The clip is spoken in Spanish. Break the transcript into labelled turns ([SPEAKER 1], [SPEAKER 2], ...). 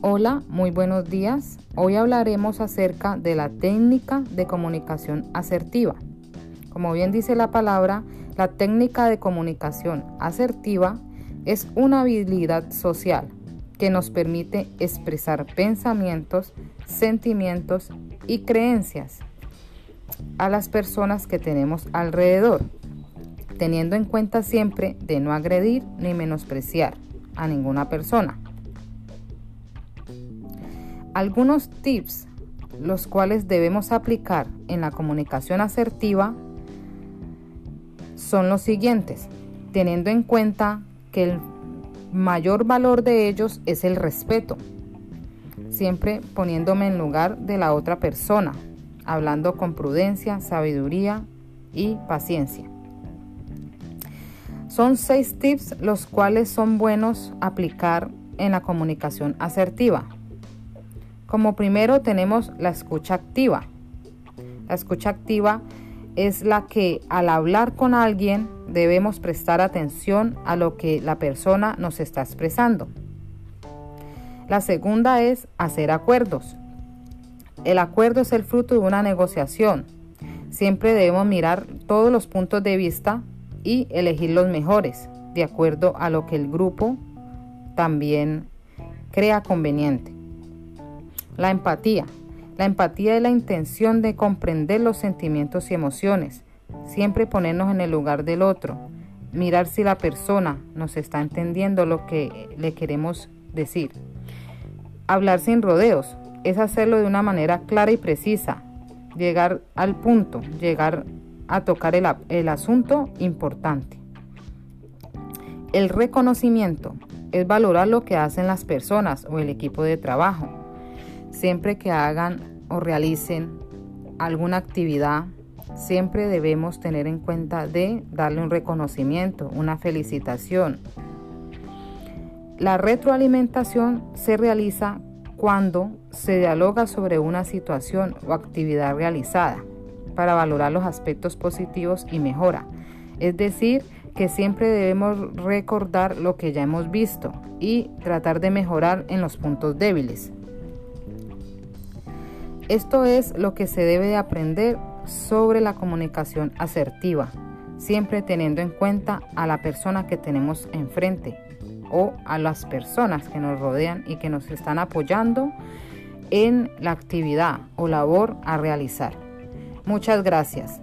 [SPEAKER 1] Hola, muy buenos días. Hoy hablaremos acerca de la técnica de comunicación asertiva. Como bien dice la palabra, la técnica de comunicación asertiva es una habilidad social que nos permite expresar pensamientos, sentimientos y creencias a las personas que tenemos alrededor, teniendo en cuenta siempre de no agredir ni menospreciar a ninguna persona. Algunos tips los cuales debemos aplicar en la comunicación asertiva son los siguientes, teniendo en cuenta que el mayor valor de ellos es el respeto, siempre poniéndome en lugar de la otra persona, hablando con prudencia, sabiduría y paciencia. Son seis tips los cuales son buenos aplicar en la comunicación asertiva. Como primero tenemos la escucha activa. La escucha activa es la que al hablar con alguien debemos prestar atención a lo que la persona nos está expresando. La segunda es hacer acuerdos. El acuerdo es el fruto de una negociación. Siempre debemos mirar todos los puntos de vista y elegir los mejores, de acuerdo a lo que el grupo también crea conveniente. La empatía. La empatía es la intención de comprender los sentimientos y emociones, siempre ponernos en el lugar del otro, mirar si la persona nos está entendiendo lo que le queremos decir. Hablar sin rodeos es hacerlo de una manera clara y precisa, llegar al punto, llegar a tocar el, el asunto importante. El reconocimiento es valorar lo que hacen las personas o el equipo de trabajo Siempre que hagan o realicen alguna actividad, siempre debemos tener en cuenta de darle un reconocimiento, una felicitación. La retroalimentación se realiza cuando se dialoga sobre una situación o actividad realizada para valorar los aspectos positivos y mejora. Es decir, que siempre debemos recordar lo que ya hemos visto y tratar de mejorar en los puntos débiles. Esto es lo que se debe de aprender sobre la comunicación asertiva, siempre teniendo en cuenta a la persona que tenemos enfrente o a las personas que nos rodean y que nos están apoyando en la actividad o labor a realizar. Muchas gracias.